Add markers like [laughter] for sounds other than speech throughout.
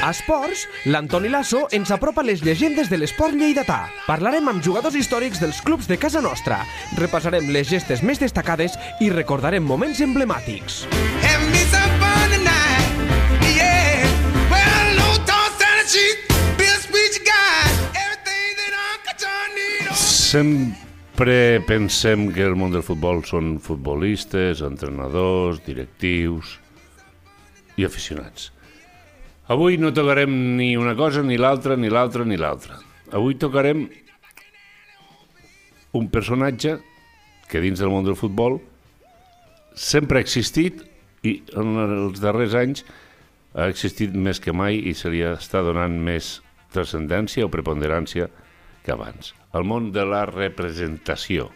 A Esports, l'Antoni Lasso ens apropa les llegendes de l'esport lleidatà. Parlarem amb jugadors històrics dels clubs de casa nostra, repassarem les gestes més destacades i recordarem moments emblemàtics. Sempre pensem que el món del futbol són futbolistes, entrenadors, directius i aficionats. Avui no tocarem ni una cosa, ni l'altra, ni l'altra, ni l'altra. Avui tocarem un personatge que dins del món del futbol sempre ha existit i en els darrers anys ha existit més que mai i se li està donant més transcendència o preponderància que abans. El món de la representació,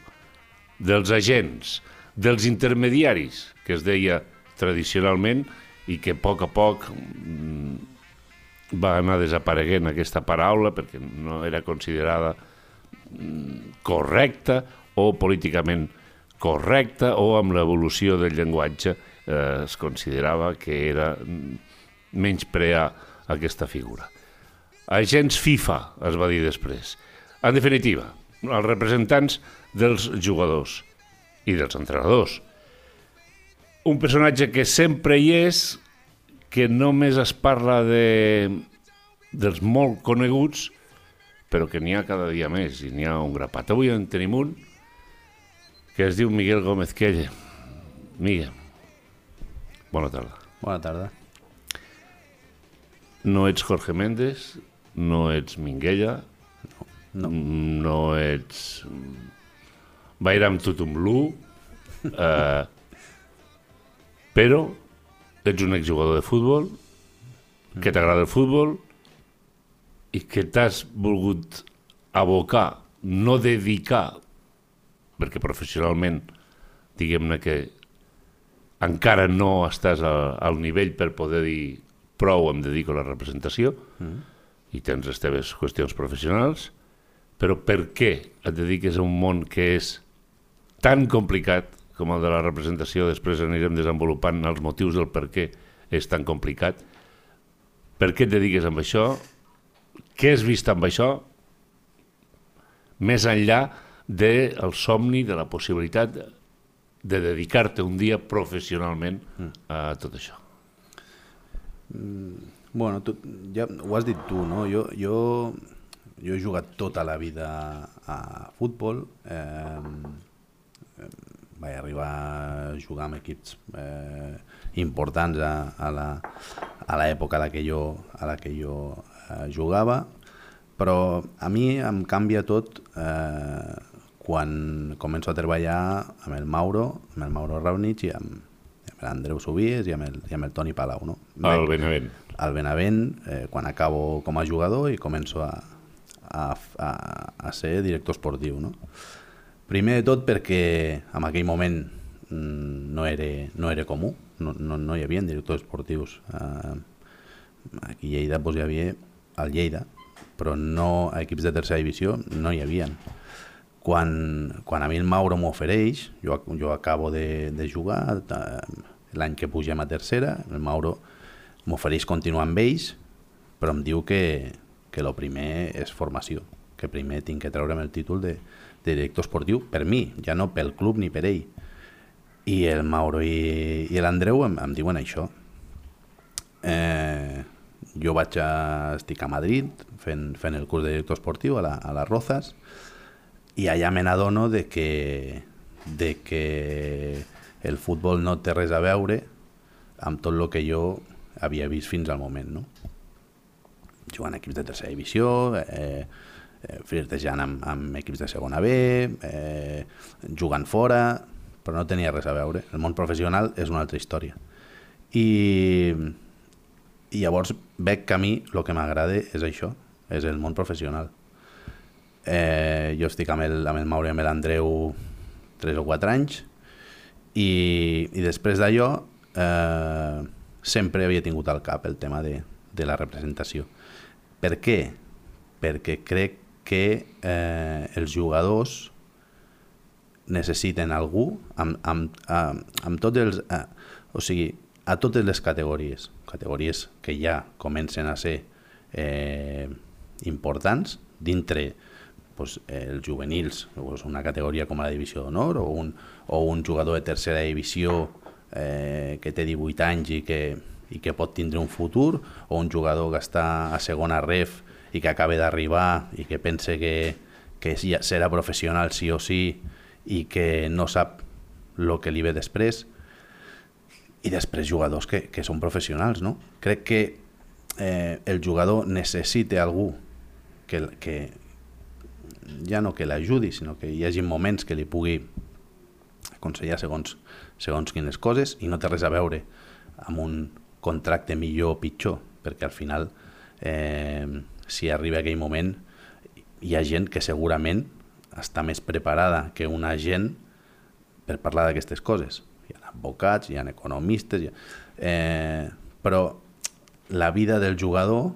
dels agents, dels intermediaris, que es deia tradicionalment i que a poc a poc mm, va anar desapareguent aquesta paraula perquè no era considerada mm, correcta o políticament correcta o amb l'evolució del llenguatge eh, es considerava que era mm, menysprear aquesta figura. Agents FIFA, es va dir després. En definitiva, els representants dels jugadors i dels entrenadors. Un personatge que sempre hi és, que només es parla de, dels molt coneguts, però que n'hi ha cada dia més i n'hi ha un grapat. Avui en tenim un que es diu Miguel Gómez Quelle. Miguel, bona tarda. Bona tarda. No ets Jorge Méndez, no ets Minguella, No. no ets Bairam Tutumlu, [laughs] eh, però ets un exjugador de futbol, que t'agrada el futbol i que t'has volgut abocar, no dedicar, perquè professionalment, diguem-ne que encara no estàs a, al nivell per poder dir prou em dedico a la representació mm. i tens les teves qüestions professionals, però per què et dediques a un món que és tan complicat com el de la representació, després anirem desenvolupant els motius del per què és tan complicat, per què et dediques amb això, què has vist amb això, més enllà del somni, de la possibilitat de dedicar-te un dia professionalment a tot això. Bueno, tu, ja ho has dit tu, no? Jo, jo, jo he jugat tota la vida a futbol. Eh, vaig arribar a jugar amb equips eh, importants a, a l'època a la que jo, a la que jo eh, jugava, però a mi em canvia tot eh, quan començo a treballar amb el Mauro, amb el Mauro Raunich i amb, amb l'Andreu Subies i amb el, i amb el Toni Palau. No? Al Benavent. al Benavent eh, quan acabo com a jugador i començo a, a, a, a ser director esportiu. No? Primer de tot perquè en aquell moment mm, no era, no era comú, no, no, no hi havia directors esportius. Eh, aquí a Lleida doncs, hi havia el Lleida, però no a equips de tercera divisió no hi havien. Quan, quan a mi el Mauro m'ofereix, jo, jo acabo de, de jugar, eh, l'any que pugem a tercera, el Mauro m'ofereix continuar amb ells, però em diu que, que el primer és formació, que primer tinc que treure'm el títol de, de director esportiu per mi, ja no pel club ni per ell. I el Mauro i, i l'Andreu em, em diuen això. Eh, jo vaig a, estic a Madrid fent, fent el curs de director esportiu a, la, a les Rozas i allà me n'adono de que, de que el futbol no té res a veure amb tot el que jo havia vist fins al moment, no? Jugant equips de tercera divisió, eh, flirtejant amb, amb equips de segona B, eh, jugant fora, però no tenia res a veure. El món professional és una altra història. I, i llavors veig que a mi el que m'agrada és això, és el món professional. Eh, jo estic amb el, amb el Mauri i amb l'Andreu 3 o 4 anys i, i després d'allò eh, sempre havia tingut al cap el tema de, de la representació. Per què? Perquè crec que eh, els jugadors necessiten algú amb, amb, amb, amb tots els... Eh, o sigui, a totes les categories, categories que ja comencen a ser eh, importants dintre pues, els juvenils, pues, una categoria com la divisió d'honor o, un, o un jugador de tercera divisió eh, que té 18 anys i que, i que pot tindre un futur o un jugador que està a segona ref i que acaba d'arribar i que pense que, que ja serà professional sí o sí i que no sap el que li ve després i després jugadors que, que són professionals no? crec que eh, el jugador necessita algú que, que ja no que l'ajudi sinó que hi hagi moments que li pugui aconsellar segons, segons quines coses i no té res a veure amb un contracte millor o pitjor perquè al final eh, si arriba aquell moment hi ha gent que segurament està més preparada que una gent per parlar d'aquestes coses. Hi ha advocats, hi ha economistes, hi ha... Eh, però la vida del jugador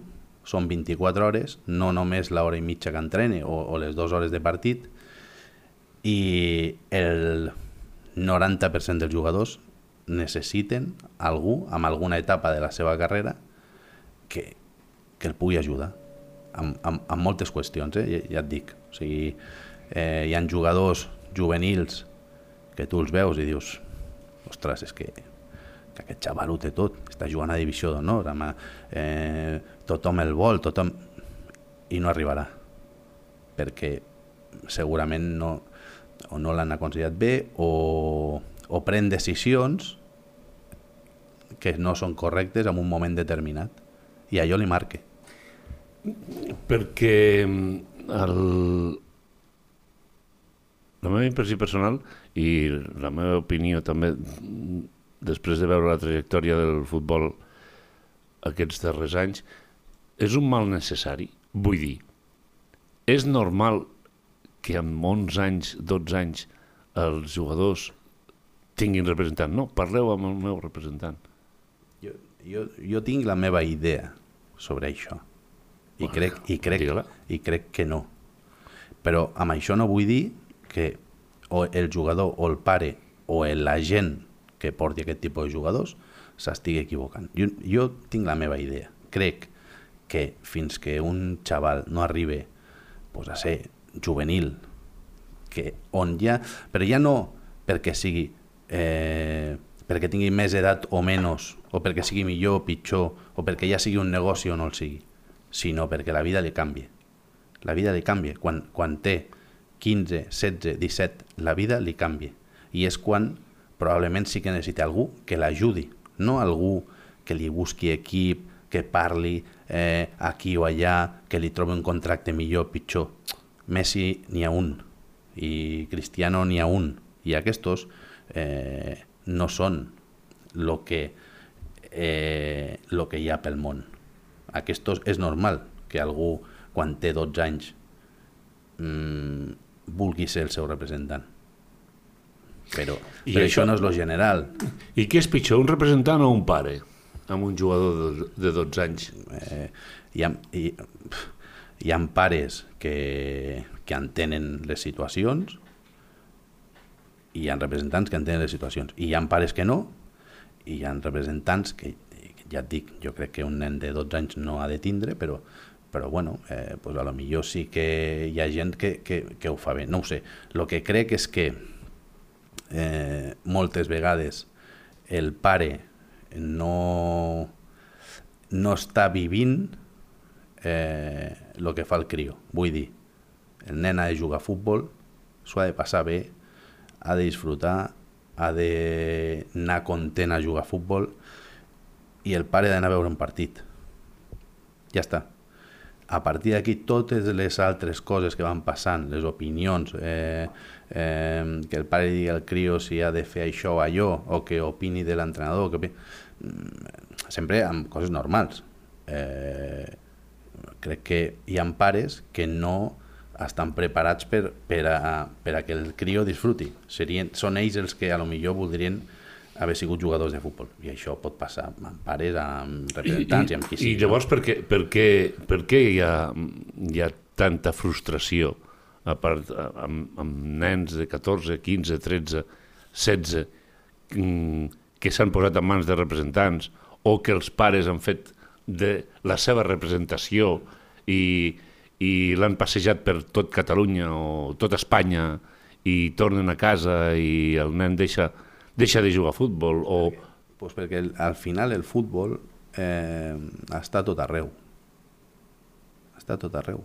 són 24 hores, no només l'hora i mitja que entrene o, o les dues hores de partit, i el 90% dels jugadors necessiten algú amb alguna etapa de la seva carrera que, que el pugui ajudar amb, amb, amb moltes qüestions, eh? ja, ja et dic. O sigui, eh, hi han jugadors juvenils que tu els veus i dius ostres, és que, que aquest xaval ho té tot, està jugant a divisió d'honor, eh, tothom el vol, tothom... i no arribarà, perquè segurament no, o no l'han aconsellat bé o, o pren decisions que no són correctes en un moment determinat i allò li marque. Perquè mm, el... la meva impressió personal i la meva opinió també mm, després de veure la trajectòria del futbol aquests darrers anys és un mal necessari. Vull dir, és normal que amb 11 anys, 12 anys, els jugadors tinguin representant. No, parleu amb el meu representant. Jo, jo, jo tinc la meva idea sobre això. I, Bueno, crec, i, crec. I crec que no. Però amb això no vull dir que o el jugador o el pare o l'agent que porti aquest tipus de jugadors s'estigui equivocant. Jo, jo tinc la meva idea. Crec que fins que un xaval no arribi pues, a ser juvenil, que on ja... Però ja no perquè sigui... Eh, perquè tingui més edat o menys, o perquè sigui millor o pitjor, o perquè ja sigui un negoci o no el sigui, sinó perquè la vida li canvia. La vida li canvia. Quan, quan té 15, 16, 17, la vida li canvia. I és quan probablement sí que necessita algú que l'ajudi, no algú que li busqui equip, que parli eh, aquí o allà, que li trobi un contracte millor o pitjor. Messi n'hi ha un, i Cristiano n'hi ha un, i aquests eh, no són el que, eh, lo que hi ha pel món. Aquests és normal que algú, quan té 12 anys, mm, vulgui ser el seu representant. Però, I però això- això no és lo general. I què és pitjor, un representant o un pare amb un jugador de, de 12 anys? Eh, hi, ha, hi, hi ha pares que, que entenen les situacions i hi ha representants que entenen les situacions. I hi ha pares que no, i hi ha representants que, ja et dic, jo crec que un nen de 12 anys no ha de tindre, però, però bueno, eh, pues a lo millor sí que hi ha gent que, que, que ho fa bé. No ho sé. El que crec és que eh, moltes vegades el pare no, no està vivint eh, que fa el crio. Vull dir, el nen ha de jugar a futbol, s'ho ha de passar bé, ha de disfrutar, ha d'anar content a jugar a futbol i el pare d'anar a veure un partit. Ja està. A partir d'aquí, totes les altres coses que van passant, les opinions, eh, eh, que el pare digui al crio si ha de fer això o allò, o que opini de l'entrenador, que mm, sempre amb coses normals. Eh, crec que hi ha pares que no estan preparats per, per, a, per a que el crio disfruti. Serien, són ells els que a lo millor voldrien haver sigut jugadors de futbol. I això pot passar amb pares, amb representants i, amb qui I, sigui. i llavors per què, per què, per què hi, ha, hi ha tanta frustració a part, amb, amb nens de 14, 15, 13, 16 mm, que s'han posat en mans de representants o que els pares han fet de la seva representació i, i l'han passejat per tot Catalunya o tot Espanya i tornen a casa i el nen deixa, deixa de jugar a futbol o... Pues perquè el, al final el futbol eh, està tot arreu. Està tot arreu.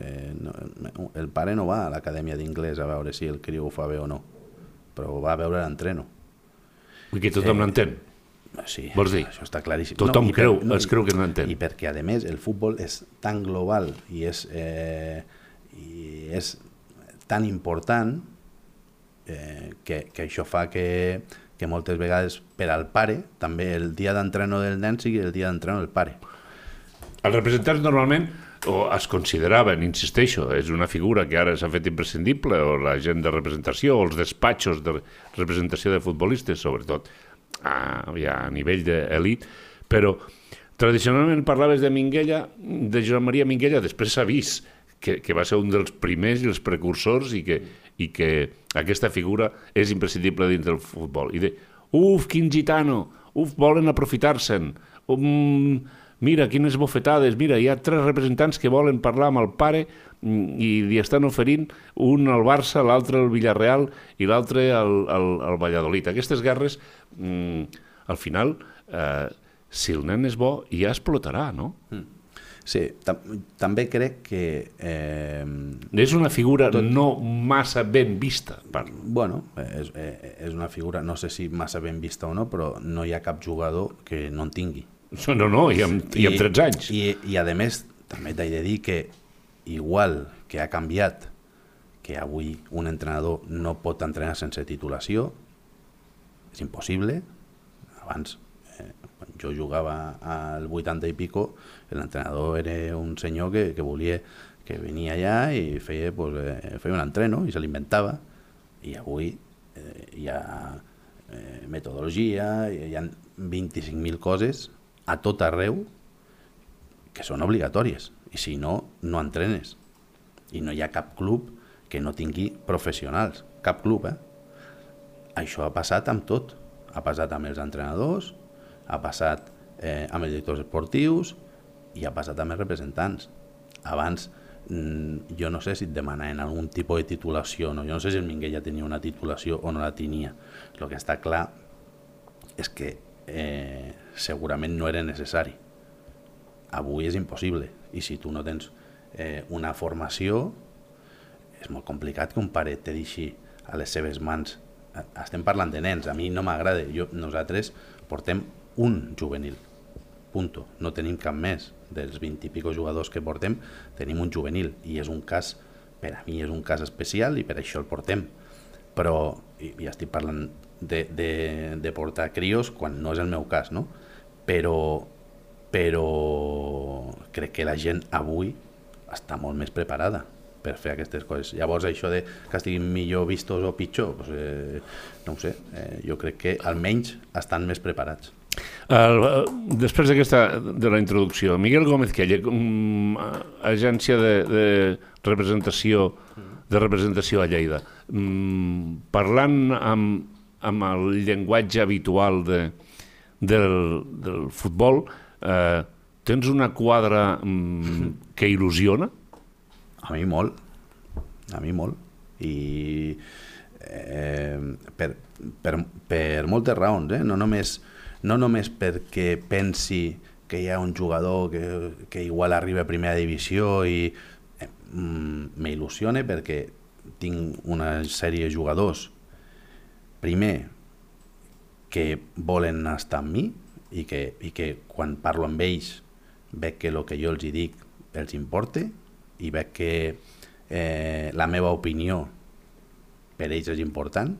Eh, no, el pare no va a l'acadèmia d'inglès a veure si el criu ho fa bé o no, però va a veure l'entreno. I que tothom Eh, n'entén. Sí, Vols dir? Això està claríssim. Tothom i creu, es creu que no entén. I perquè, a més, el futbol és tan global i és, eh, i és tan important eh, que, que això fa que, que moltes vegades per al pare també el dia d'entreno del nen sigui el dia d'entreno del pare. Els representants normalment o es consideraven, insisteixo, és una figura que ara s'ha fet imprescindible, o la gent de representació, o els despatxos de representació de futbolistes, sobretot a, ja a nivell d'elit, però tradicionalment parlaves de Minguella, de Joan Maria Minguella, després s'ha vist que, que va ser un dels primers i els precursors i que, i que aquesta figura és imprescindible dins del futbol. I de, uf, quin gitano, uf, volen aprofitar-se'n, um, mira, quines bofetades, mira, hi ha tres representants que volen parlar amb el pare mm, i li estan oferint un al Barça, l'altre al Villarreal i l'altre al, al, al Valladolid. Aquestes guerres, mm, al final, eh, si el nen és bo, ja explotarà, no? Sí, tam també crec que... Eh, És una figura no massa ben vista. Per... bueno, és, eh, és una figura, no sé si massa ben vista o no, però no hi ha cap jugador que no en tingui. No, no, i amb, i amb 13 anys. I, i a més, també t'he de dir que igual que ha canviat, que avui un entrenador no pot entrenar sense titulació, és impossible. Abans, jo jugava al 80 i pico, l'entrenador era un senyor que, que volia que venia allà i feia, pues, eh, feia un entreno i se l'inventava. I avui eh, hi ha eh, metodologia, hi ha 25.000 coses a tot arreu que són obligatòries i si no, no entrenes i no hi ha cap club que no tingui professionals, cap club eh? això ha passat amb tot ha passat amb els entrenadors ha passat eh, amb els directors esportius i ha passat amb els representants. Abans mm, jo no sé si et demanaven algun tipus de titulació no? jo no sé si el Minguella tenia una titulació o no la tenia. El que està clar és que eh, segurament no era necessari. Avui és impossible. I si tu no tens eh, una formació és molt complicat que un pare te deixi a les seves mans. Eh, estem parlant de nens, a mi no m'agrada. Nosaltres portem un juvenil punto, no tenim cap més dels 20 i pico jugadors que portem tenim un juvenil i és un cas per a mi és un cas especial i per això el portem però, i estic parlant de, de, de portar crios quan no és el meu cas, no? Però, però crec que la gent avui està molt més preparada per fer aquestes coses. Llavors, això de que estiguin millor vistos o pitjor, doncs, eh, no ho sé, eh, jo crec que almenys estan més preparats. El, eh, després d'aquesta de la introducció, Miguel Gómez Quelle, um, agència de, de representació de representació a Lleida, um, parlant amb, amb el llenguatge habitual de, del, del futbol, eh, tens una quadra um, [laughs] que il·lusiona? A mi molt, a mi molt. I eh, per, per, per moltes raons, eh? no, només, no només perquè pensi que hi ha un jugador que, que igual arriba a primera divisió i eh, mm, m'il·lusiona perquè tinc una sèrie de jugadors. Primer que volen estar amb mi i que, i que quan parlo amb ells veig que el que jo els hi dic els importa i veig que eh, la meva opinió per ells és important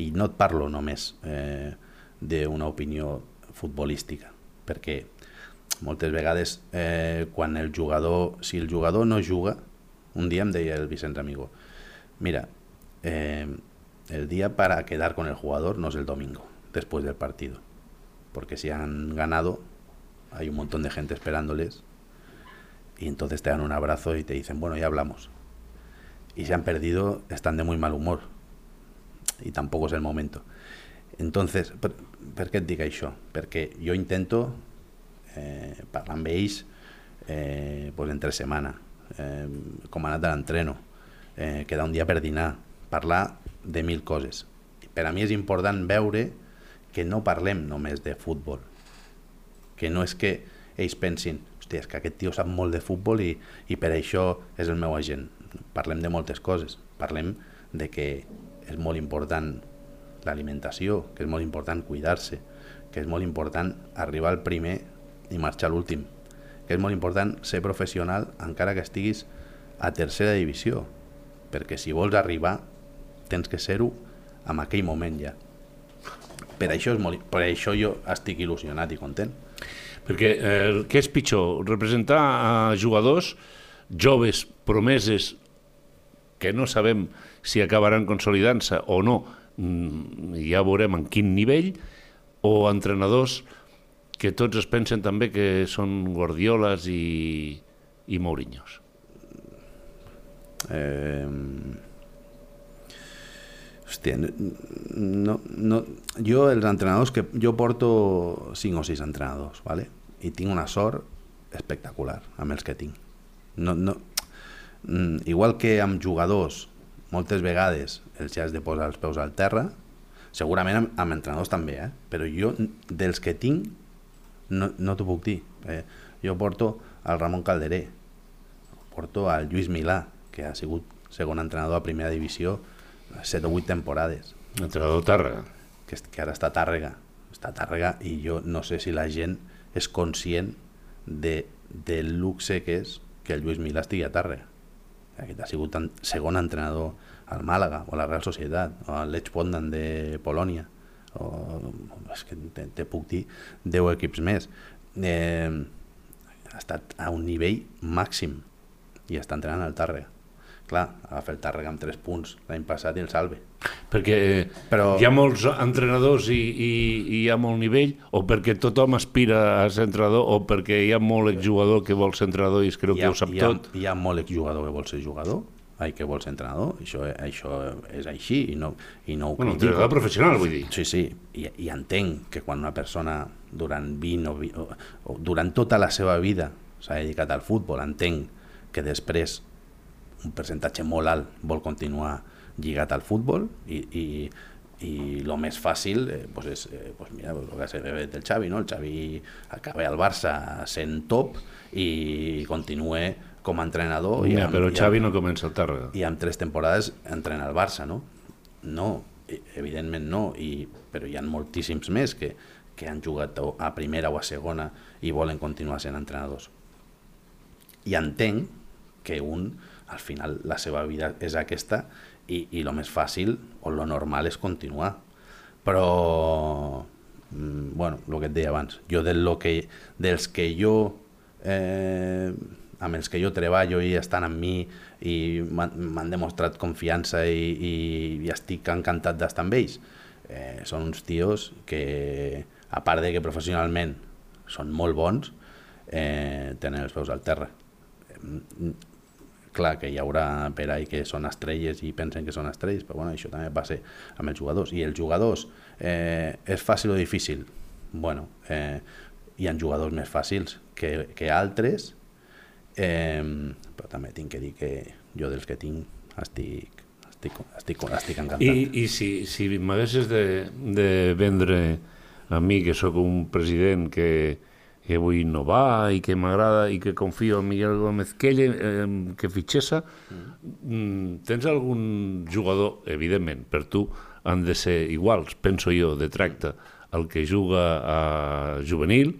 i no et parlo només eh, d'una opinió futbolística perquè moltes vegades eh, quan el jugador si el jugador no juga un dia em deia el Vicenç Amigo mira eh, el día para quedar con el jugador no es el domingo después del partido porque si han ganado hay un montón de gente esperándoles y entonces te dan un abrazo y te dicen, bueno, ya hablamos. Y si han perdido, están de muy mal humor. Y tampoco es el momento. Entonces, per, per què et dic això? Perquè jo intento eh, parlar amb ells eh, pues entre setmana, eh, com ha anat l'entreno, eh, quedar un dia per dinar, parlar de mil coses. Per a mi és important veure que no parlem només de futbol, que no és que ells pensin hòstia, és que aquest tio sap molt de futbol i, i per això és el meu agent. Parlem de moltes coses. Parlem de que és molt important l'alimentació, que és molt important cuidar-se, que és molt important arribar al primer i marxar l'últim, que és molt important ser professional encara que estiguis a tercera divisió, perquè si vols arribar tens que ser-ho en aquell moment ja. Per això, és molt, per això jo estic il·lusionat i content. Perquè eh, què és pitjor? Representar a jugadors joves, promeses, que no sabem si acabaran consolidant-se o no, ja veurem en quin nivell, o entrenadors que tots es pensen també que són Guardiolas i, i Mourinhos. Eh, hòstia, no, no, jo els entrenadors que jo porto 5 o 6 entrenadors, ¿vale? i tinc una sort espectacular amb els que tinc. No, no, mm, igual que amb jugadors moltes vegades els has de posar els peus al terra, segurament amb, amb entrenadors també, eh? però jo dels que tinc no, no t'ho puc dir. Eh? Jo porto al Ramon Calderé, porto al Lluís Milà, que ha sigut segon entrenador a primera divisió 7 o 8 temporades, Entrenador Tàrrega. que, que ara està a Tàrrega. Està a Tàrrega i jo no sé si la gent és conscient de, del luxe que és que el Lluís Milà estigui a Tàrrega. Aquest ha sigut segon entrenador al Màlaga o a la Real Societat o al Lech Poznan de Polònia. O, és que te, te puc dir 10 equips més. Eh, ha estat a un nivell màxim i està entrenant al Tàrrega clar, agafa el Tàrrega amb 3 punts l'any passat i el salve Perquè eh, Però- hi ha molts entrenadors i, i, i hi ha molt nivell, o perquè tothom aspira a ser entrenador, o perquè hi ha molt exjugador que vol ser entrenador i es creu que ha, ho sap hi ha, tot. hi ha molt exjugador que vol ser jugador ai, que vol ser entrenador això, això és així i no, i no ho Bueno, critico. entrenador professional, vull dir. Sí, sí, i, i entenc que quan una persona durant 20 o, 20, o, o durant tota la seva vida s'ha dedicat al futbol, entenc que després un percentatge molt alt vol continuar lligat al futbol i, i, i el més fàcil eh, pues és, eh, pues mira, el que s'ha fet el Xavi, no? el Xavi acaba al Barça sent top i continua com a entrenador i Ja, amb- però i amb- Xavi no comença el Tàrrega. i amb tres temporades entrena el Barça, no? No, e- evidentment no, i, però hi ha moltíssims més que, que han jugat a primera o a segona i volen continuar sent entrenadors. I entenc que un, al final, la seva vida és aquesta i, i el més fàcil o lo normal és continuar. Però, mm, bueno, el que et deia abans, jo del lo que, dels que jo eh, amb els que jo treballo i estan amb mi i m'han demostrat confiança i, i, i estic encantat d'estar amb ells eh, són uns tios que a part de que professionalment són molt bons eh, tenen els peus al terra Mm, clar que hi haurà per ahí que són estrelles i pensen que són estrelles, però bueno, això també passa amb els jugadors. I els jugadors, eh, és fàcil o difícil? Bueno, eh, hi ha jugadors més fàcils que, que altres, eh, però també tinc que dir que jo dels que tinc estic, estic, estic, estic encantat. I, i si, si m'haguessis de, de vendre a mi, que sóc un president que, que vull innovar i que m'agrada i que confio en Miguel Gómez que ell eh, que fitxessa, mm. tens algun jugador, evidentment, per tu han de ser iguals, penso jo, de tracte el que juga a juvenil,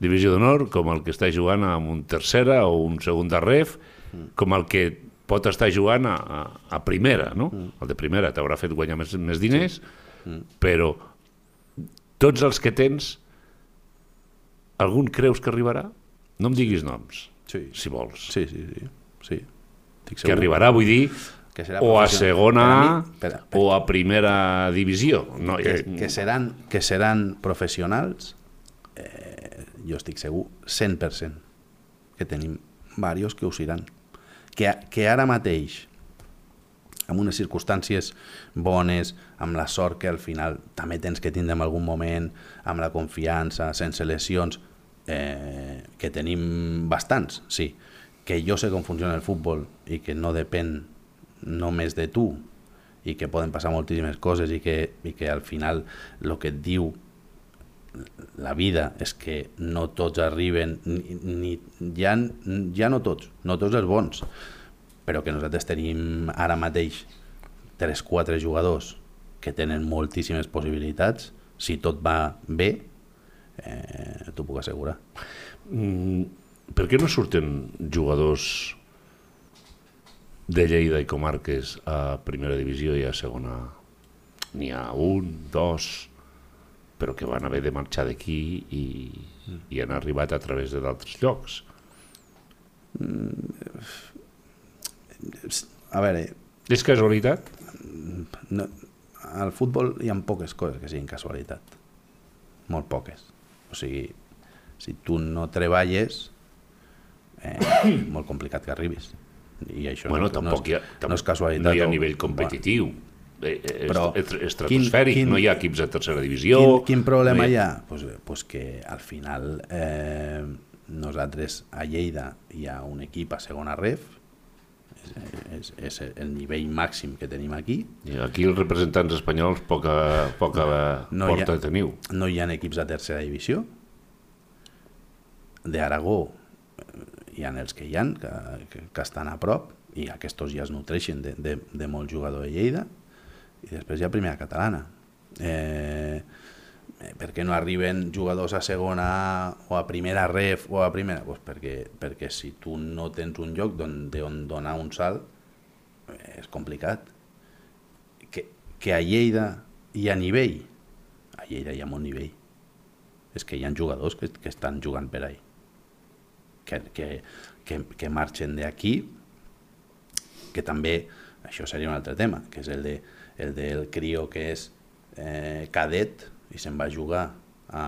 divisió d'honor, com el que està jugant a un tercera o un segunda ref, com el que pot estar jugant a, a, primera, no? El de primera t'haurà fet guanyar més, més diners, però tots els que tens, algun creus que arribarà? No em diguis noms, Sí, si vols. sí, sí. sí, sí. Estic Que arribarà, vull dir, Que serà o a segona a mi, per a- per- o a primera divisió. No, que, que, seran, que seran professionals, eh, jo estic segur 100% que tenim varios que ho seran. Que, que ara mateix amb unes circumstàncies bones, amb la sort que al final també tens que tindre en algun moment, amb la confiança, sense lesions, eh, que tenim bastants, sí, que jo sé com funciona el futbol i que no depèn només de tu i que poden passar moltíssimes coses i que, i que al final el que et diu la vida és que no tots arriben, ni, ni, ja, ja no tots, no tots els bons, però que nosaltres tenim ara mateix 3-4 jugadors que tenen moltíssimes possibilitats, si tot va bé, eh, t'ho puc assegurar. Mm, per què no surten jugadors de Lleida i comarques a primera divisió i a segona? N'hi ha un, dos, però que van haver de marxar d'aquí i, i han arribat a través de d'altres llocs. A veure, És casualitat? no, al futbol hi ha poques coses que siguin casualitat. Molt poques. O sigui, si tu no treballes, eh, és [coughs] molt complicat que arribis. I això Bueno, no, tampoc no, hi ha, és, tam no és casualitat. no hi ha o- nivell competitiu. Eh, eh, Però és, és quin- estratosfèric, quin- no hi ha equips de tercera divisió. Quin, quin problema no hi ha? Pues, pues que al final eh, nosaltres a Lleida hi ha un equip a segona ref, és, és, el nivell màxim que tenim aquí, I aquí els representants espanyols poca, poca No hi ha- porta teniu. no hi ha equips de tercera divisió, d'Aragó eh, hi ha els que hi ha, que, que, que estan a prop, i aquests ja es nutreixen de, de, de molt jugador de Lleida, i després hi ha primera catalana. Eh, eh, per què no arriben jugadors a segona o a primera ref o a primera? Pues perquè, perquè si tu no tens un lloc d'on on donar un salt, eh, és complicat. Que, que a Lleida hi ha nivell, a Lleida hi ha molt nivell. És que hi ha jugadors que, que estan jugant per ahí. Que, que, que, que marxen d'aquí, que també, això seria un altre tema, que és el, de, el del crio que és eh, cadet i se'n va jugar a,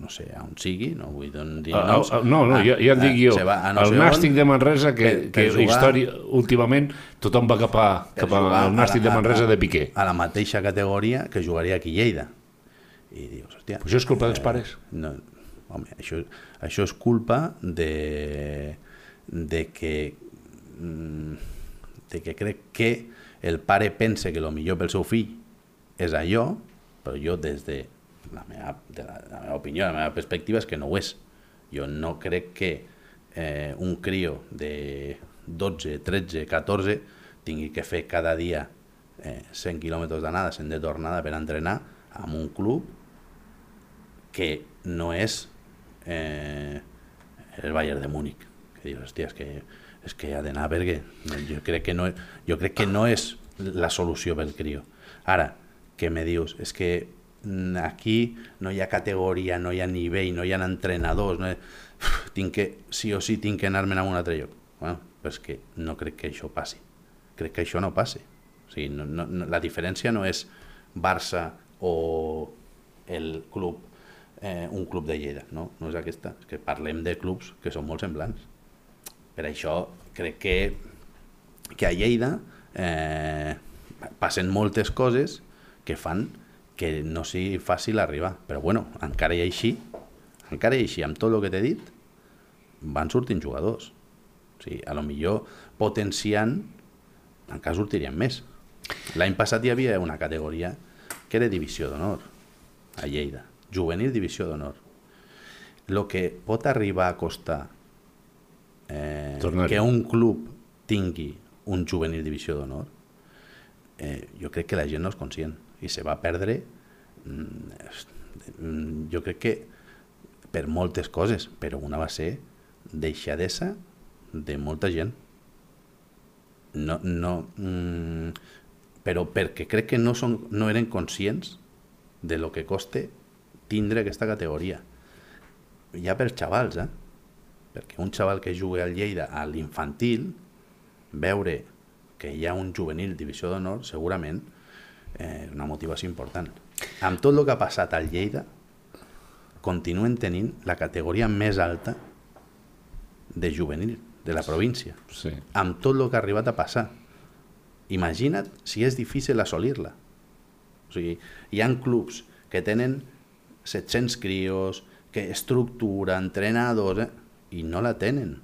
no sé, a on sigui, no vull dir Ah, noms. ah, no, no, Ah, ja, ja et dic jo, se va a no el on, Nàstic de Manresa, que, per- per que jugar- història, últimament tothom va cap, a, cap al Nàstic a de Manresa a- de Piqué. A la mateixa categoria que jugaria aquí a Lleida. I dius, hòstia... Això és culpa dels pares? No, home, això, això és culpa de, de que mm, de que crec que el pare pense que el millor pel seu fill és allò, però jo des de la meva, de la, la meva opinió, la meva perspectiva és que no ho és. Jo no crec que eh, un crio de 12, 13, 14 tingui que fer cada dia eh, 100 quilòmetres d'anada, 100 de tornada per entrenar amb un club que no és eh, el Bayern de Múnich. Que dius, hòstia, és que, és que ha d'anar perquè jo, crec que no, jo crec que no és la solució pel crio. Ara, que me dius és que mm, aquí no hi ha categoria, no hi ha nivell, no hi ha entrenadors no hi... Uf, tinc que, sí o sí tinc que anar-me'n a un altre lloc bueno, però és que no crec que això passi crec que això no passi o sigui, no, no, la diferència no és Barça o el club eh, un club de Lleida, no? No és aquesta. És que parlem de clubs que són molt semblants. Per això crec que, que a Lleida eh, passen moltes coses que fan que no sigui fàcil arribar. Però bueno, encara i així, encara i així, amb tot el que t'he dit, van sortint jugadors. O sigui, a lo millor potenciant encara sortirien més. L'any passat hi havia una categoria que era divisió d'honor a Lleida, juvenil divisió d'honor. El que pot arribar a costar eh, que un club tingui un juvenil divisió d'honor, eh, jo crec que la gent no és conscient i se va perdre mm, mm, jo crec que per moltes coses, però una va ser deixadesa de molta gent no, no, mm, però perquè crec que no, són, no eren conscients de lo que coste tindre aquesta categoria. Ja per xavals, eh? Perquè un xaval que juga al Lleida a l'infantil, veure que hi ha un juvenil divisió d'honor, segurament eh, una motivació important. Amb tot el que ha passat al Lleida, continuen tenint la categoria més alta de juvenil de la província Sí. amb tot el que ha arribat a passar. imagina't si és difícil assolir-la. O sigui, hi han clubs que tenen 700 crios, que estructura, entrenadors, eh? i no la tenen.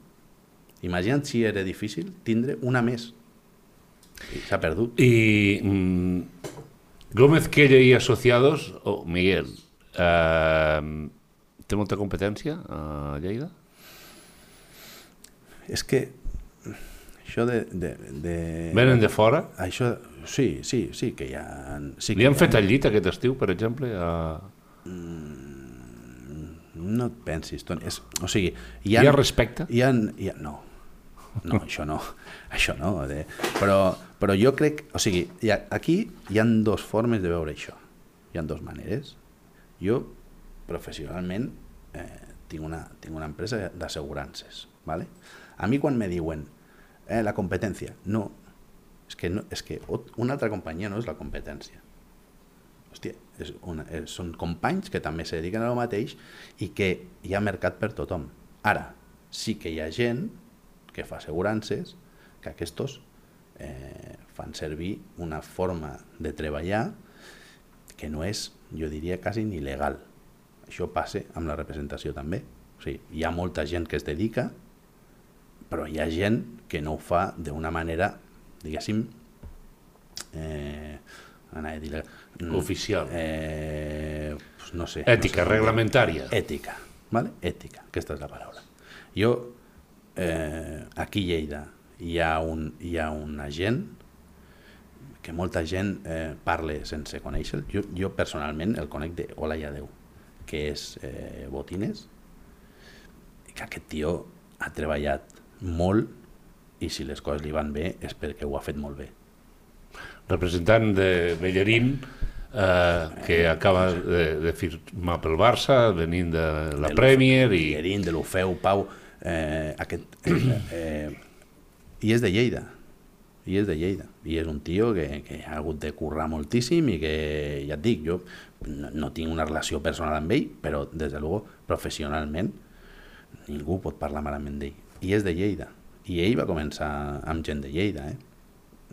Imagina't si era difícil tindre una més. I s'ha perdut. Y mm, Gómez Quelle y Asociados, o Miguel, eh, té molta competència a Lleida? És que això de... de, de Venen de fora? Això, sí, sí, sí que hi ha... Sí Li que han hi ha- fet el llit aquest estiu, per exemple? A... No et pensis, Toni. És, o sigui, hi Hi ha... ha respecte? Hi ha, hi ha, no, no, això no, això no. Però, però jo crec, o sigui, ha, aquí hi han dues formes de veure això. Hi han dues maneres. Jo, professionalment, eh, tinc, una, tinc una empresa d'assegurances. ¿vale? A mi quan me diuen eh, la competència, no, és que, no, és que una altra companyia no és la competència. Hòstia, és una, és, són companys que també se dediquen a lo mateix i que hi ha mercat per tothom. Ara, sí que hi ha gent que fa assegurances que aquests eh, fan servir una forma de treballar que no és, jo diria, quasi ni legal. Això passa amb la representació també. O sigui, hi ha molta gent que es dedica, però hi ha gent que no ho fa d'una manera, diguéssim, eh, anava a dir... mm, Oficial. Eh, pues no sé. Ètica, no sé, reglamentària. Ètica, ¿vale? Ètica, aquesta és la paraula. Jo, eh, aquí a Lleida, hi ha un, hi ha un agent que molta gent eh, parla sense conèixer jo, jo personalment el conec de Hola i Adeu, que és eh, Botines, que aquest tio ha treballat molt i si les coses li van bé és perquè ho ha fet molt bé. Representant de Bellerín, eh, que acaba de, de firmar pel Barça, venint de la de Premier i... De l'Ofeu, Pau, eh, aquest, eh, eh, i és de Lleida, i és de Lleida, i és un tio que, que ha hagut de currar moltíssim i que, ja et dic, jo no, no tinc una relació personal amb ell, però des de luego, professionalment, ningú pot parlar malament d'ell. I és de Lleida, i ell va començar amb gent de Lleida, eh?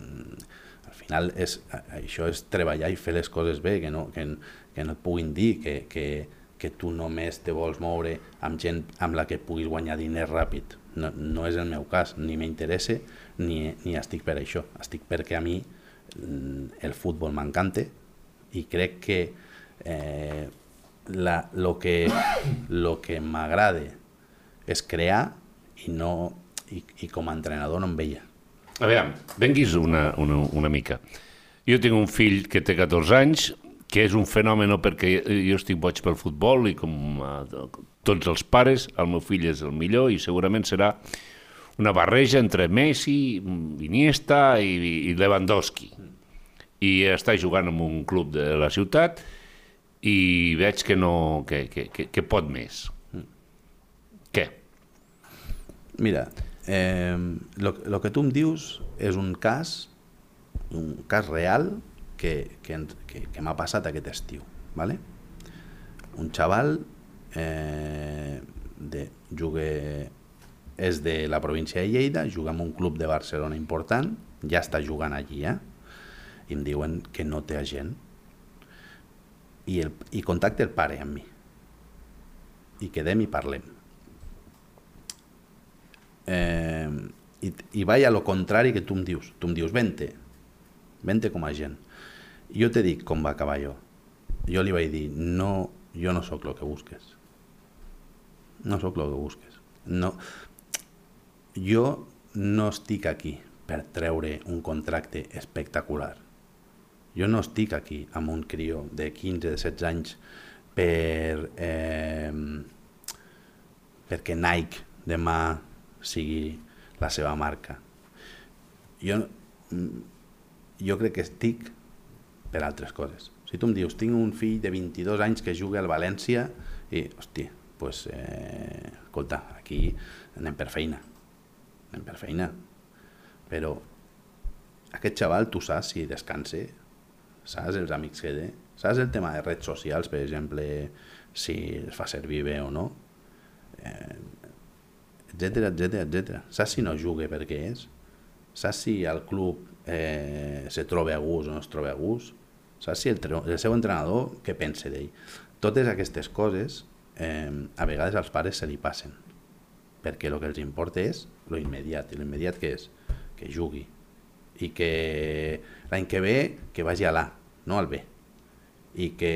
Mm, al final és, això és treballar i fer les coses bé, que no, que, que no et puguin dir que, que, que tu només te vols moure amb gent amb la que puguis guanyar diners ràpid. No, no és el meu cas, ni m'interessa ni, ni estic per això. Estic perquè a mi mm, el futbol m'encanta i crec que eh, la, lo que, lo que m'agrada és crear i, no, i, i com a entrenador no em veia. A veure, venguis una, una, una mica. Jo tinc un fill que té 14 anys, que és un fenomen perquè jo estic boig pel futbol i com eh, tots els pares, el meu fill és el millor i segurament serà una barreja entre Messi, Iniesta i, i Lewandowski. I està jugant en un club de la ciutat i veig que no que, que, que, que pot més. Què? Mira, eh, lo, lo que tu em dius és un cas, un cas real que, que, que, que m'ha passat aquest estiu. ¿vale? Un xaval eh, de, juga, és de la província de Lleida, juga en un club de Barcelona important, ja està jugant allí, eh? i em diuen que no té agent. I, el, i contacta el pare amb mi. I quedem i parlem eh, i, i vaig a lo contrari que tu em dius. Tu em dius, vente, vente com a gent. Jo te dic com va acabar jo. Jo li vaig dir, no, jo no sóc el que busques. No sóc el que busques. No, jo no estic aquí per treure un contracte espectacular. Jo no estic aquí amb un crió de 15, de 16 anys per, eh, perquè Nike demà sigui la seva marca. Jo, mm, jo crec que estic per altres coses. Si tu em dius, tinc un fill de 22 anys que juga al València i, hòstia, pues, eh, escolta, aquí anem per feina. Anem per feina. Però aquest xaval, tu saps si descansa, saps els amics que té, saps el tema de redes socials, per exemple, si es fa servir bé o no, eh, etc etc. Saps si no juga perquè és? Saps si el club eh, se troba a gust o no es troba a gust? Saps si el, el seu entrenador què pensa d'ell? Totes aquestes coses eh, a vegades als pares se li passen perquè el que els importa és lo immediat. I l'immediat què és? Que jugui. I que l'any que ve que vagi a l'A, no al B. I que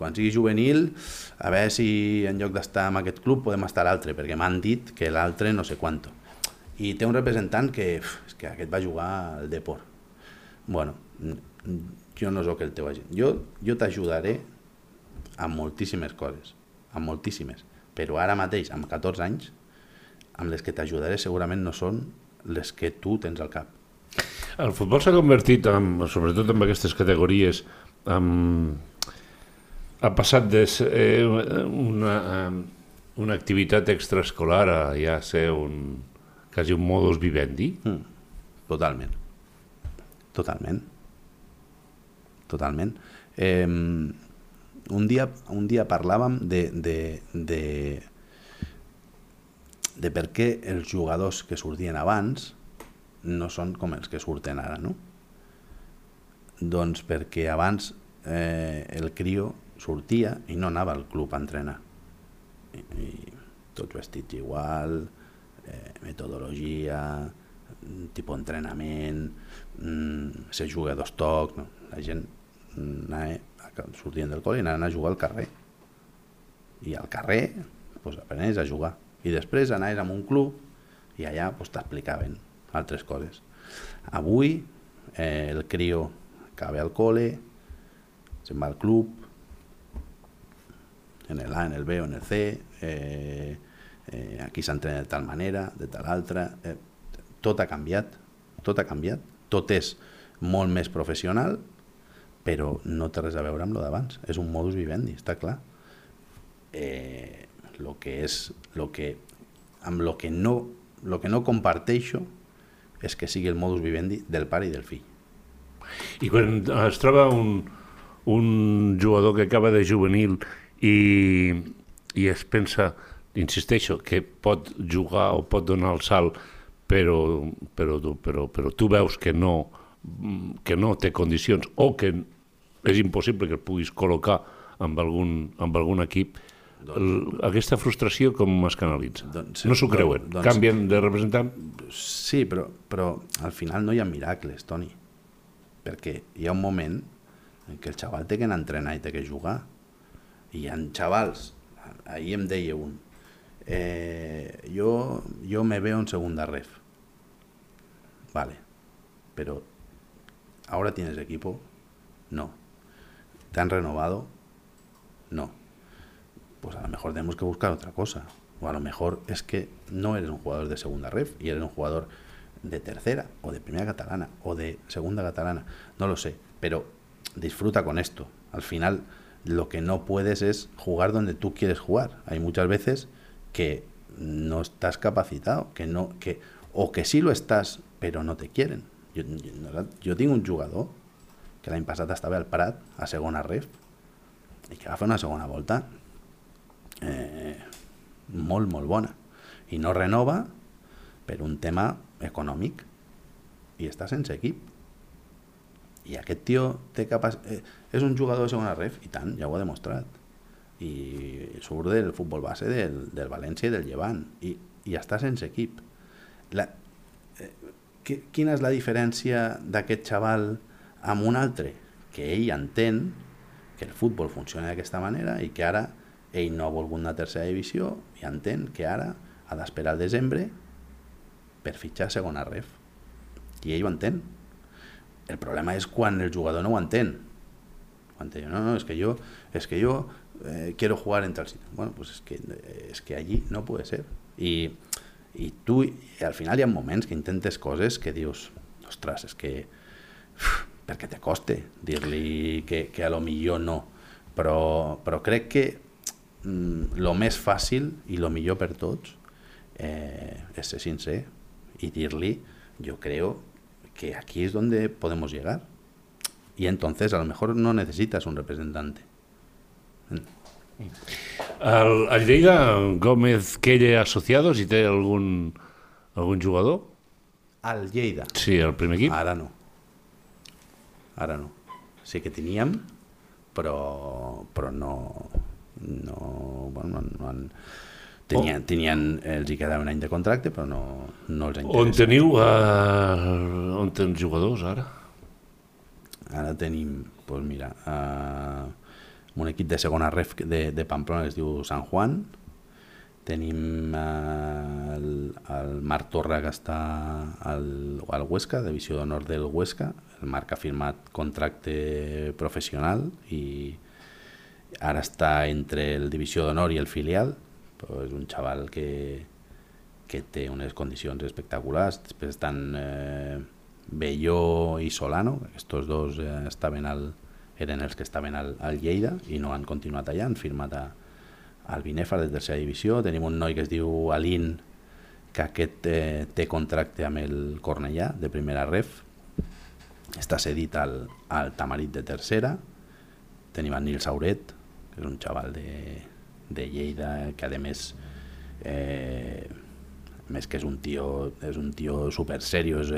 quan sigui juvenil, a veure si en lloc d'estar en aquest club podem estar a l'altre, perquè m'han dit que l'altre no sé quanto. I té un representant que, és que aquest va jugar al Deport. Bueno, jo no sóc el teu agent. Jo, jo t'ajudaré amb moltíssimes coses, amb moltíssimes. Però ara mateix, amb 14 anys, amb les que t'ajudaré segurament no són les que tu tens al cap. El futbol s'ha convertit, en, sobretot en aquestes categories, en, ha passat de ser eh, una, eh, una activitat extraescolar a ja ser un, quasi un modus vivendi. Mm, totalment. Totalment. Totalment. Eh, un, dia, un dia parlàvem de, de, de, de per què els jugadors que sortien abans no són com els que surten ara, no? Doncs perquè abans eh, el crio sortia i no anava al club a entrenar. I, i tots vestits igual, eh, metodologia, tipus d'entrenament, mm, se juga a dos tocs, no? la gent mm, anava, sortien del col·le i anaven a jugar al carrer. I al carrer pues, aprenies a jugar. I després anaves a un club i allà pues, t'explicaven altres coses. Avui eh, el crio acaba al col·le, se'n va al club, en el A, en el B o en el C, eh, eh, aquí s'entrena de tal manera, de tal altra, eh, tot ha canviat, tot ha canviat, tot és molt més professional, però no té res a veure amb lo d'abans, és un modus vivendi, està clar. Eh, lo que és, lo que, amb lo que no, lo que no comparteixo és que sigui el modus vivendi del pare i del fill. I quan es troba un, un jugador que acaba de juvenil i, i es pensa, insisteixo, que pot jugar o pot donar el salt, però, però, tu- però, però tu veus que no, que no té condicions o que és impossible que el puguis col·locar amb algun, amb algun equip, el, aquesta frustració com es canalitza? Doncs- no s'ho creuen, doncs- canvien de representant? Sí, però, però al final no hi ha miracles, Toni. Perquè hi ha un moment en què el xaval té que anar a entrenar i té que jugar. I hi ha xavals, ahir em deia un, eh, yo, yo me veo en segunda ref. Vale, pero ¿ahora tienes equipo? No. ¿Te han renovado? No. Pues a lo mejor tenemos que buscar otra cosa. O a lo mejor es que no eres un jugador de segunda ref y eres un jugador de tercera o de primera catalana o de segunda catalana. No lo sé. Pero disfruta con esto. Al final lo que no puedes es jugar donde tú quieres jugar. Hay muchas veces que no estás capacitado, que no, que, o que sí lo estás, pero no te quieren. Jo, jo, jo tinc un jugador que l'any passat estava al Prat, a segona ref, i que va fer una segona volta eh, molt, molt bona. I no renova per un tema econòmic i està sense equip. I aquest tio té capac... eh, és un jugador de segona ref, i tant, ja ho ha demostrat. I surt del futbol base del, del València i del Llevant, i, i està sense equip. La, eh, quina és la diferència d'aquest xaval amb un altre? Que ell entén que el futbol funciona d'aquesta manera i que ara ell no ha volgut una tercera divisió i entén que ara ha d'esperar al desembre per fitxar segona ref. I ell ho entén. El problema és quan el jugador no ho entén. Quan diu, no, no, es que yo, es que yo eh, quiero jugar en tal sitio. Bueno, pues es que, eh, es que allí no puede ser. I, i tu, i al final hi ha moments que intentes coses que dius, ostres, és que uf, perquè te coste dir-li que, que a lo millor no. Però, però crec que mm, lo més fàcil i lo millor per tots eh, és ser sincer y dir-li, yo creo que aquí es donde podemos llegar. Y entonces a lo mejor no necesitas un representante. El, el Lleida, Gómez Quelle Associados, hi té algun, algun jugador? Al Lleida. Sí, el primer equip. Ara no. Ara no. Sí que teníem, però, però no... no, bueno, no, no han, tenien, tenien, els hi quedava un any de contracte, però no, no els On interessa. teniu... Uh, on tens jugadors, ara? Ara tenim, doncs mira, uh, un equip de segona ref de, de Pamplona que es diu San Juan, tenim uh, el, el Marc Torra que està al, al Huesca, divisió d'honor del Huesca, el Marc ha firmat contracte professional i ara està entre el divisió d'honor i el filial, però és un xaval que, que té unes condicions espectaculars, després estan eh, Belló i Solano, aquests dos eh, estaven al, eren els que estaven al, al Lleida i no han continuat allà, han firmat a, al Binèfar de tercera divisió, tenim un noi que es diu Alin, que aquest eh, té contracte amb el Cornellà de primera ref, està cedit al, al Tamarit de tercera, tenim el Nil Sauret, que és un xaval de, de Lleida que a més eh, més que és un tio, és un tio super serio, és,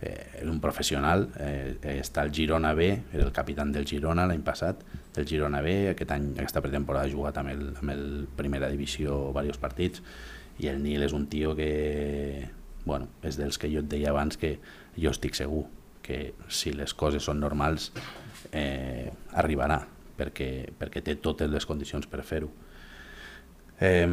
eh, és un professional, eh, està al Girona B, era el capità del Girona l'any passat, del Girona B, aquest any, aquesta pretemporada ha jugat amb el, amb el primera divisió diversos partits, i el Nil és un tio que, bueno, és dels que jo et deia abans que jo estic segur que si les coses són normals eh, arribarà, perquè, perquè té totes les condicions per fer-ho. Eh,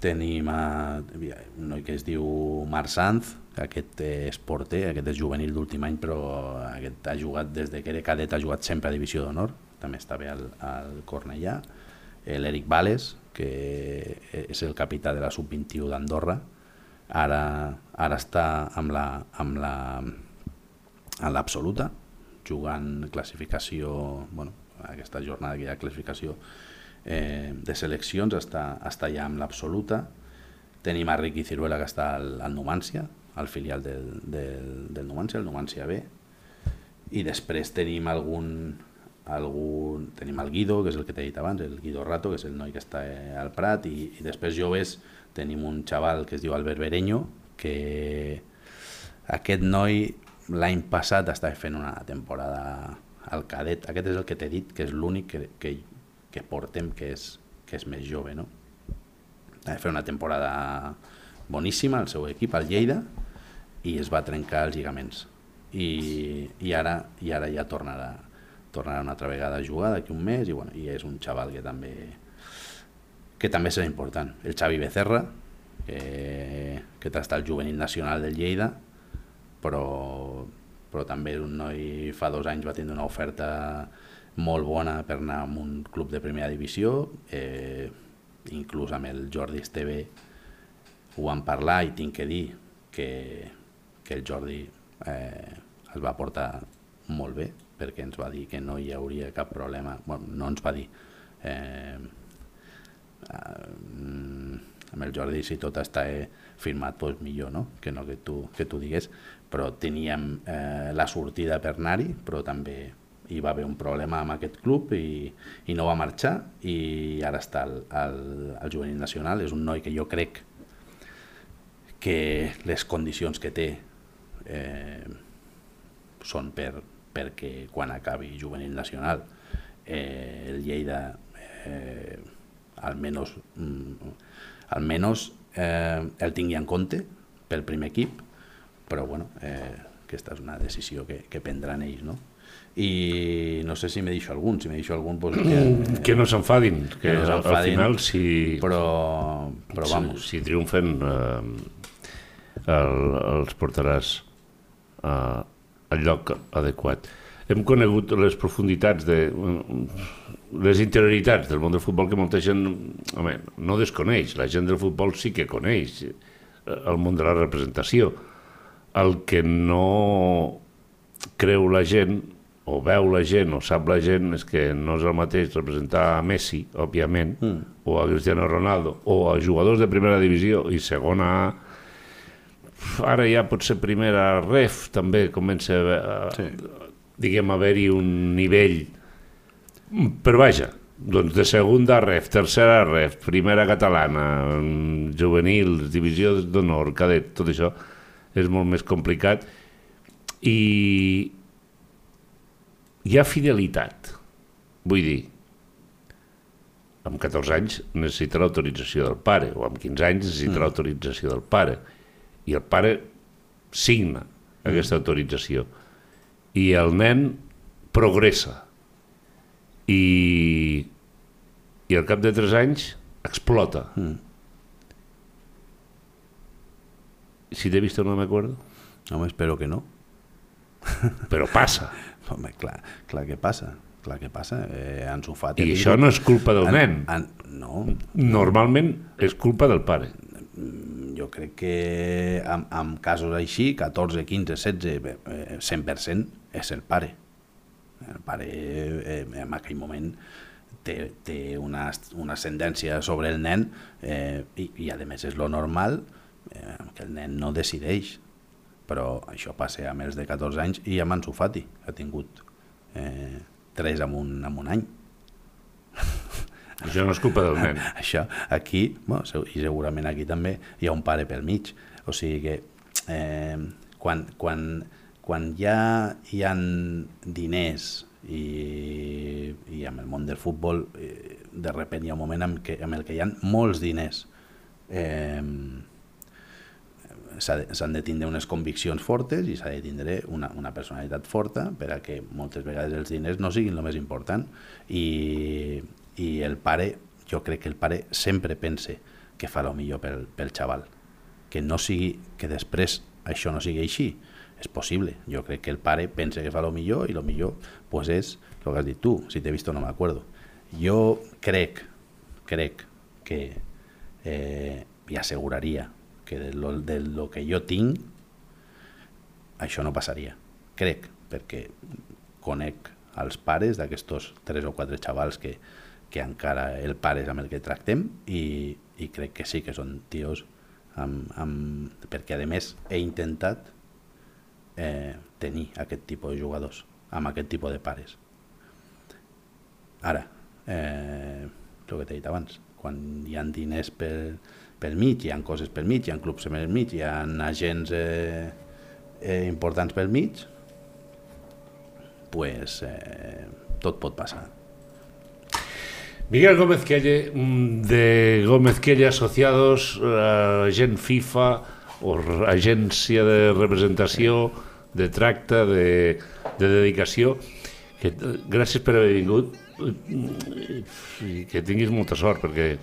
tenim a, un noi que es diu Marc Sanz, que aquest és porter, aquest és juvenil d'últim any, però aquest ha jugat des de que era cadet, ha jugat sempre a Divisió d'Honor, també està bé al, al Cornellà. L'Eric Vales, que és el capità de la Sub-21 d'Andorra, ara, ara està amb la, amb la, en l'absoluta, jugant classificació, bueno, aquesta jornada que hi ha classificació eh, de seleccions, està, està ja amb l'absoluta. Tenim a Riqui Ciruela que està al, al Numància, al filial del, del, del Numància, el Numància B. I després tenim algun, algun... Tenim el Guido, que és el que t'he dit abans, el Guido Rato, que és el noi que està eh, al Prat, i, i després joves tenim un xaval que es diu Albert Bereño, que aquest noi l'any passat estava fent una temporada al cadet, aquest és el que t'he dit que és l'únic que, que, que portem que és, que és més jove no? va fer una temporada boníssima al seu equip, al Lleida i es va trencar els lligaments i, i, ara, i ara ja tornarà tornarà una altra vegada a jugar d'aquí un mes i, bueno, i és un xaval que també que també serà important el Xavi Becerra que, que està al juvenil nacional del Lleida però, però també un noi fa dos anys va tindre una oferta molt bona per anar a un club de primera divisió, eh, inclús amb el Jordi Esteve ho vam parlar i tinc que dir que, que el Jordi eh, es va portar molt bé perquè ens va dir que no hi hauria cap problema, bueno, no ens va dir, eh, eh, amb el Jordi si tot està eh, firmat doncs millor no? que no que tu, que tu digués però teníem eh, la sortida per anar-hi però també hi va haver un problema amb aquest club i, i no va marxar i ara està al, al, al juvenil nacional és un noi que jo crec que les condicions que té eh, són per, perquè quan acabi juvenil nacional eh, el Lleida eh, almenys mm, almenys eh, el tingui en compte pel primer equip, però bueno, eh, aquesta és una decisió que, que prendran ells, no? I no sé si m'he dit algun, si m'he dit algun, pues, [clears throat] que, Que no s'enfadin, que, Que no al final si, però, però vamos, si, si triomfen eh, el, els portaràs eh, al lloc adequat. Hem conegut les profunditats de les interioritats del món del futbol que molta gent home, no desconeix. La gent del futbol sí que coneix eh, el món de la representació. El que no creu la gent o veu la gent o sap la gent és que no és el mateix representar a Messi, òbviament, mm. o a Cristiano Ronaldo, o a jugadors de primera divisió i segona A, ara ja pot ser primera ref, també comença a, Sí. diguem, a haver-hi un nivell però vaja, doncs de segunda ref, tercera ref, primera catalana, juvenils, divisió d'honor, cadet, tot això, és molt més complicat. I hi ha fidelitat. Vull dir, amb 14 anys necessita l'autorització del pare, o amb 15 anys necessita mm. l'autorització del pare. I el pare signa aquesta autorització. I el nen progressa. I, i al cap de 3 anys explota. Mm. Si t'he vist no m'acuerdo, Home, espero que no. però passa. Home, clar, clar que passa. Clar que passa. Eh, Ansu Fati... I això no és culpa del nen. An, no, Normalment és culpa del pare. jo crec que amb, amb casos així, 14, 15, 16, bé, eh, 100% és el pare. El pare eh, en aquell moment té, té una, una ascendència sobre el nen eh, i, i a més és lo normal eh, que el nen no decideix però això passa amb els de 14 anys i amb Ansu Fati, que ha tingut eh, 3 en un, en un any. Això no és culpa del nen. [laughs] Això, aquí, bueno, i segurament aquí també, hi ha un pare pel mig. O sigui que eh, quan, quan, quan ja hi ha diners i, i amb el món del futbol, eh, de repent hi ha un moment en, què, en el que hi ha molts diners. Eh, s'han de tindre unes conviccions fortes i s'ha de tindre una, una personalitat forta per a que moltes vegades els diners no siguin el més important. I, i el pare, jo crec que el pare sempre pense que fa el millor pel, pel xaval. Que no sigui, que després això no sigui així. És possible, jo crec que el pare pensa que fa el millor i el millor pues és el que has dit tu, si t'he vist no m'acuerdo jo crec crec que eh, i asseguraria que de lo, de lo que jo tinc això no passaria. Crec, perquè conec els pares d'aquests tres o quatre xavals que, que encara el pare és amb el que tractem i, i crec que sí que són tios amb, amb, perquè a més he intentat eh, tenir aquest tipus de jugadors amb aquest tipus de pares. Ara, eh, el que t'he dit abans, quan hi ha diners per, pel mig, hi ha coses pel mig, hi ha clubs pel mig, hi ha agents eh, eh, importants pel mig, pues, eh, tot pot passar. Miguel Gómez Quelle, de Gómez Quelle Asociados, eh, agent FIFA o agència de representació, de tracte, de, de dedicació, que, eh, gràcies per haver vingut i que tinguis molta sort, perquè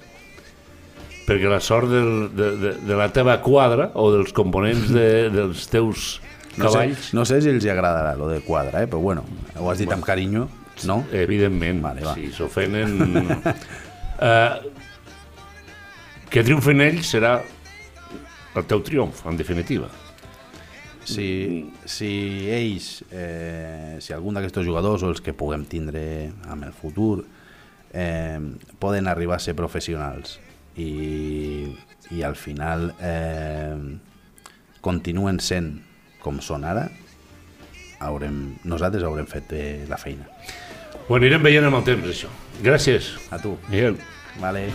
perquè la sort del, de, de, de la teva quadra o dels components de, dels teus No sé, cavalls, no sé si els hi agradarà lo de quadra, eh? però bueno, ho has dit amb carinyo, no? evidentment, Vale, va. si s'ofenen... uh, que triomfen ells serà el teu triomf, en definitiva. Si, si ells, eh, si algun d'aquests jugadors o els que puguem tindre amb el futur eh, poden arribar a ser professionals i, i al final eh, continuen sent com són ara, haurem, nosaltres haurem fet eh, la feina. Ho anirem veient amb el temps, això. Gràcies, A tu. Miguel. Vale.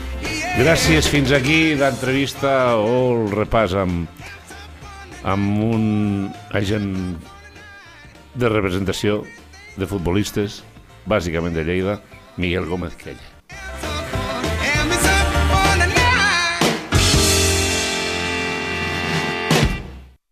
Gràcies, fins aquí l'entrevista o el repàs amb, amb un agent de representació de futbolistes, bàsicament de Lleida, Miguel Gómez Quella.